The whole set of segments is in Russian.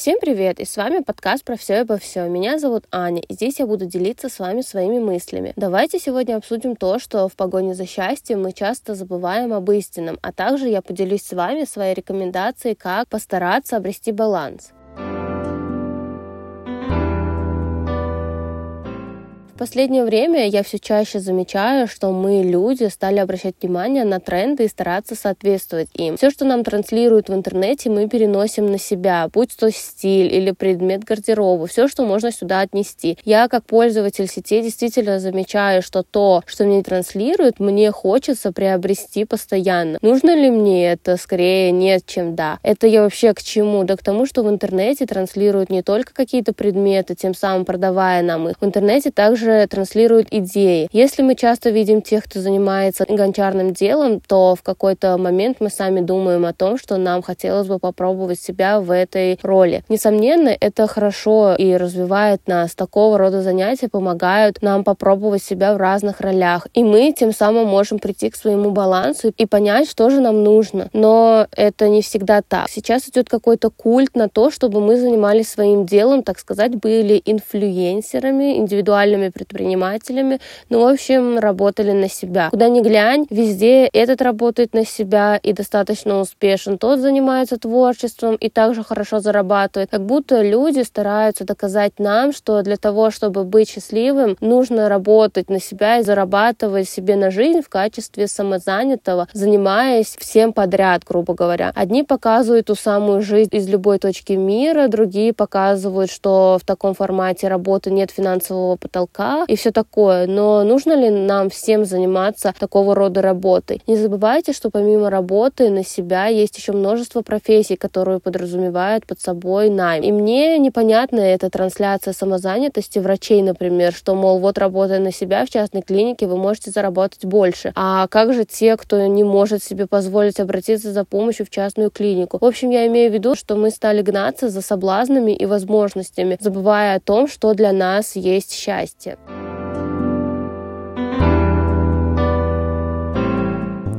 Всем привет! И с вами подкаст про все и обо всем. Меня зовут Аня, и здесь я буду делиться с вами своими мыслями. Давайте сегодня обсудим то, что в погоне за счастьем мы часто забываем об истинном, а также я поделюсь с вами своей рекомендацией, как постараться обрести баланс. Последнее время я все чаще замечаю, что мы, люди, стали обращать внимание на тренды и стараться соответствовать им. Все, что нам транслируют в интернете, мы переносим на себя, будь то стиль или предмет гардероба, все, что можно сюда отнести. Я, как пользователь сетей, действительно замечаю, что то, что мне транслируют, мне хочется приобрести постоянно. Нужно ли мне это? Скорее нет, чем да. Это я вообще к чему? Да к тому, что в интернете транслируют не только какие-то предметы, тем самым продавая нам их. В интернете также также транслируют идеи. Если мы часто видим тех, кто занимается гончарным делом, то в какой-то момент мы сами думаем о том, что нам хотелось бы попробовать себя в этой роли. Несомненно, это хорошо и развивает нас. Такого рода занятия помогают нам попробовать себя в разных ролях. И мы тем самым можем прийти к своему балансу и понять, что же нам нужно. Но это не всегда так. Сейчас идет какой-то культ на то, чтобы мы занимались своим делом, так сказать, были инфлюенсерами, индивидуальными предпринимателями, ну, в общем, работали на себя. Куда ни глянь, везде этот работает на себя и достаточно успешен, тот занимается творчеством и также хорошо зарабатывает. Как будто люди стараются доказать нам, что для того, чтобы быть счастливым, нужно работать на себя и зарабатывать себе на жизнь в качестве самозанятого, занимаясь всем подряд, грубо говоря. Одни показывают ту самую жизнь из любой точки мира, другие показывают, что в таком формате работы нет финансового потолка, и все такое. Но нужно ли нам всем заниматься такого рода работой? Не забывайте, что помимо работы на себя есть еще множество профессий, которые подразумевают под собой найм. И мне непонятна эта трансляция самозанятости врачей, например, что, мол, вот работая на себя в частной клинике, вы можете заработать больше. А как же те, кто не может себе позволить обратиться за помощью в частную клинику? В общем, я имею в виду, что мы стали гнаться за соблазнами и возможностями, забывая о том, что для нас есть счастье.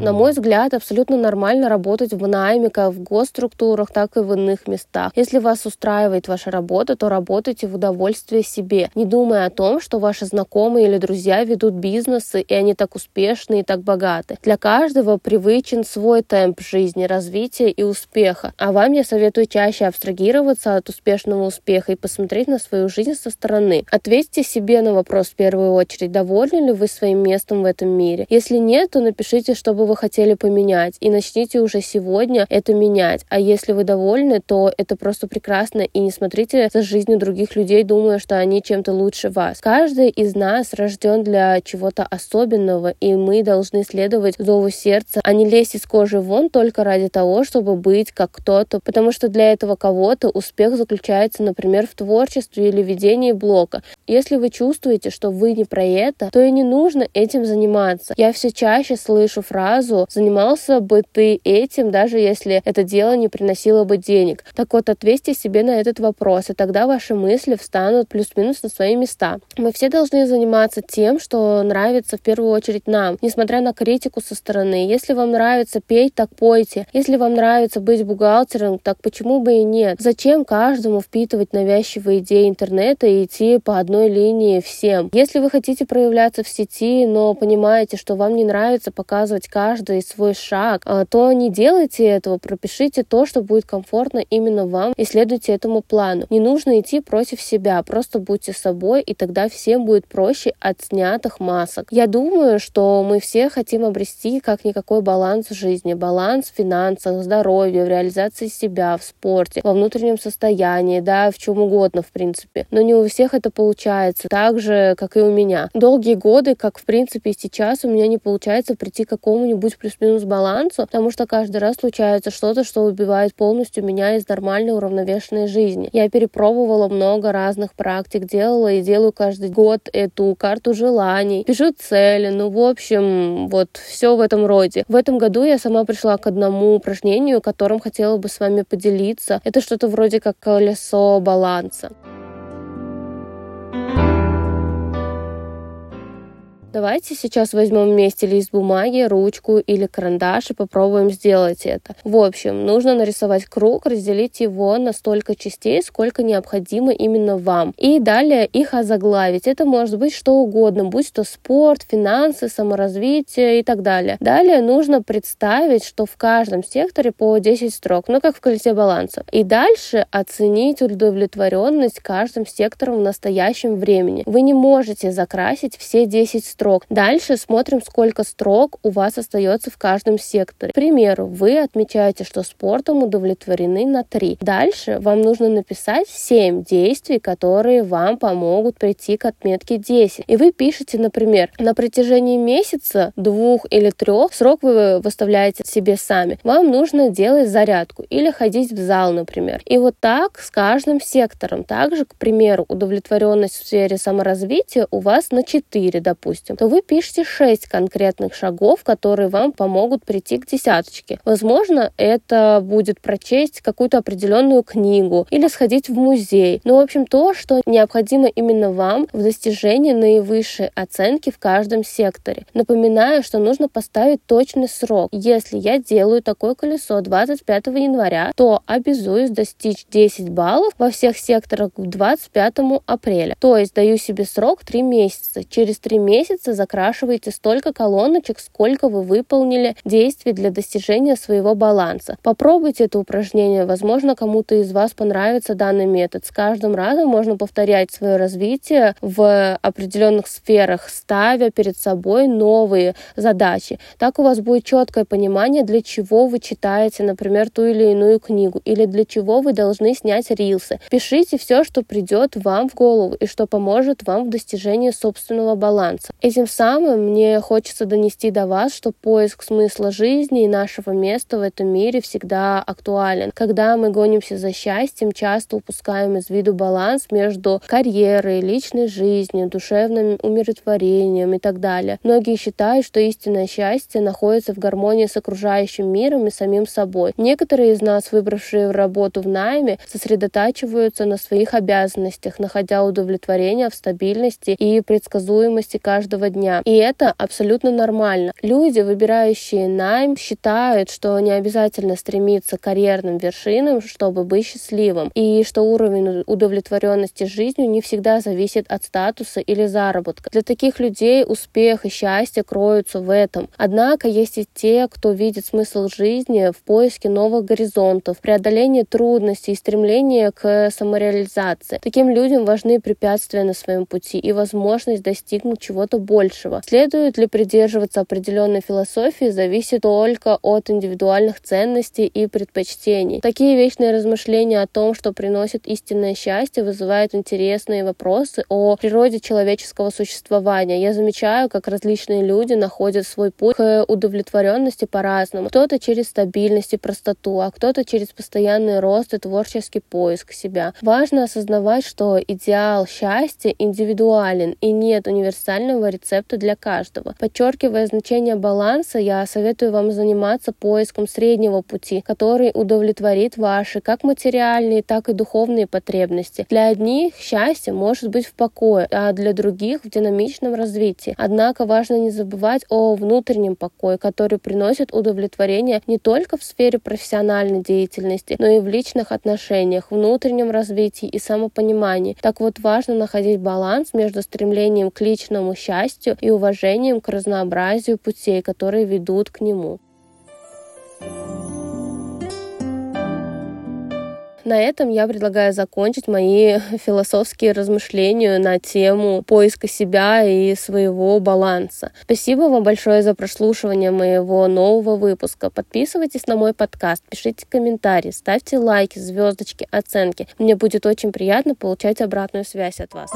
На мой взгляд, абсолютно нормально работать в найме как в госструктурах, так и в иных местах. Если вас устраивает ваша работа, то работайте в удовольствие себе, не думая о том, что ваши знакомые или друзья ведут бизнесы, и они так успешны и так богаты. Для каждого привычен свой темп жизни, развития и успеха. А вам я советую чаще абстрагироваться от успешного успеха и посмотреть на свою жизнь со стороны. Ответьте себе на вопрос в первую очередь, довольны ли вы своим местом в этом мире. Если нет, то напишите, чтобы вы хотели поменять, и начните уже сегодня это менять. А если вы довольны, то это просто прекрасно, и не смотрите за жизнью других людей, думая, что они чем-то лучше вас. Каждый из нас рожден для чего-то особенного, и мы должны следовать зову сердца, а не лезть из кожи вон только ради того, чтобы быть как кто-то, потому что для этого кого-то успех заключается, например, в творчестве или ведении блока. Если вы чувствуете, что вы не про это, то и не нужно этим заниматься. Я все чаще слышу фразу сразу занимался бы ты этим, даже если это дело не приносило бы денег? Так вот, ответьте себе на этот вопрос, и тогда ваши мысли встанут плюс-минус на свои места. Мы все должны заниматься тем, что нравится в первую очередь нам, несмотря на критику со стороны. Если вам нравится петь, так пойте. Если вам нравится быть бухгалтером, так почему бы и нет? Зачем каждому впитывать навязчивые идеи интернета и идти по одной линии всем? Если вы хотите проявляться в сети, но понимаете, что вам не нравится показывать каждый каждый свой шаг, а, то не делайте этого, пропишите то, что будет комфортно именно вам и следуйте этому плану. Не нужно идти против себя, просто будьте собой, и тогда всем будет проще от снятых масок. Я думаю, что мы все хотим обрести как никакой баланс в жизни, баланс в финансах, здоровье, в реализации себя, в спорте, во внутреннем состоянии, да, в чем угодно, в принципе. Но не у всех это получается, так же, как и у меня. Долгие годы, как в принципе сейчас, у меня не получается прийти к какому-нибудь быть плюс-минус балансу, потому что каждый раз случается что-то, что убивает полностью меня из нормальной уравновешенной жизни. Я перепробовала много разных практик, делала и делаю каждый год эту карту желаний, пишу цели, ну, в общем, вот все в этом роде. В этом году я сама пришла к одному упражнению, которым хотела бы с вами поделиться. Это что-то вроде как колесо баланса. Давайте сейчас возьмем вместе лист бумаги, ручку или карандаш и попробуем сделать это. В общем, нужно нарисовать круг, разделить его на столько частей, сколько необходимо именно вам. И далее их озаглавить. Это может быть что угодно, будь то спорт, финансы, саморазвитие и так далее. Далее нужно представить, что в каждом секторе по 10 строк, ну как в колесе баланса. И дальше оценить удовлетворенность каждым сектором в настоящем времени. Вы не можете закрасить все 10 строк строк. Дальше смотрим, сколько строк у вас остается в каждом секторе. К примеру, вы отмечаете, что спортом удовлетворены на 3. Дальше вам нужно написать 7 действий, которые вам помогут прийти к отметке 10. И вы пишете, например, на протяжении месяца, двух или трех, срок вы выставляете себе сами. Вам нужно делать зарядку или ходить в зал, например. И вот так с каждым сектором. Также, к примеру, удовлетворенность в сфере саморазвития у вас на 4, допустим допустим, то вы пишете 6 конкретных шагов, которые вам помогут прийти к десяточке. Возможно, это будет прочесть какую-то определенную книгу или сходить в музей. Ну, в общем, то, что необходимо именно вам в достижении наивысшей оценки в каждом секторе. Напоминаю, что нужно поставить точный срок. Если я делаю такое колесо 25 января, то обязуюсь достичь 10 баллов во всех секторах к 25 апреля. То есть даю себе срок 3 месяца. Через 3 месяца месяца закрашиваете столько колоночек, сколько вы выполнили действий для достижения своего баланса. Попробуйте это упражнение, возможно, кому-то из вас понравится данный метод. С каждым разом можно повторять свое развитие в определенных сферах, ставя перед собой новые задачи. Так у вас будет четкое понимание, для чего вы читаете, например, ту или иную книгу, или для чего вы должны снять рилсы. Пишите все, что придет вам в голову и что поможет вам в достижении собственного баланса. Этим самым мне хочется донести до вас, что поиск смысла жизни и нашего места в этом мире всегда актуален. Когда мы гонимся за счастьем, часто упускаем из виду баланс между карьерой, личной жизнью, душевным умиротворением и так далее. Многие считают, что истинное счастье находится в гармонии с окружающим миром и самим собой. Некоторые из нас, выбравшие работу в найме, сосредотачиваются на своих обязанностях, находя удовлетворение в стабильности и предсказуемости каждого каждого дня. И это абсолютно нормально. Люди, выбирающие найм, считают, что не обязательно стремиться к карьерным вершинам, чтобы быть счастливым, и что уровень удовлетворенности жизнью не всегда зависит от статуса или заработка. Для таких людей успех и счастье кроются в этом. Однако есть и те, кто видит смысл жизни в поиске новых горизонтов, преодолении трудностей и стремлении к самореализации. Таким людям важны препятствия на своем пути и возможность достигнуть чего-то большего. Следует ли придерживаться определенной философии, зависит только от индивидуальных ценностей и предпочтений. Такие вечные размышления о том, что приносит истинное счастье, вызывают интересные вопросы о природе человеческого существования. Я замечаю, как различные люди находят свой путь к удовлетворенности по-разному. Кто-то через стабильность и простоту, а кто-то через постоянный рост и творческий поиск себя. Важно осознавать, что идеал счастья индивидуален и нет универсального рецепта для каждого. Подчеркивая значение баланса, я советую вам заниматься поиском среднего пути, который удовлетворит ваши как материальные, так и духовные потребности. Для одних счастье может быть в покое, а для других в динамичном развитии. Однако важно не забывать о внутреннем покое, который приносит удовлетворение не только в сфере профессиональной деятельности, но и в личных отношениях, внутреннем развитии и самопонимании. Так вот важно находить баланс между стремлением к личному счастью счастью и уважением к разнообразию путей, которые ведут к нему. На этом я предлагаю закончить мои философские размышления на тему поиска себя и своего баланса. Спасибо вам большое за прослушивание моего нового выпуска. Подписывайтесь на мой подкаст, пишите комментарии, ставьте лайки, звездочки, оценки. Мне будет очень приятно получать обратную связь от вас.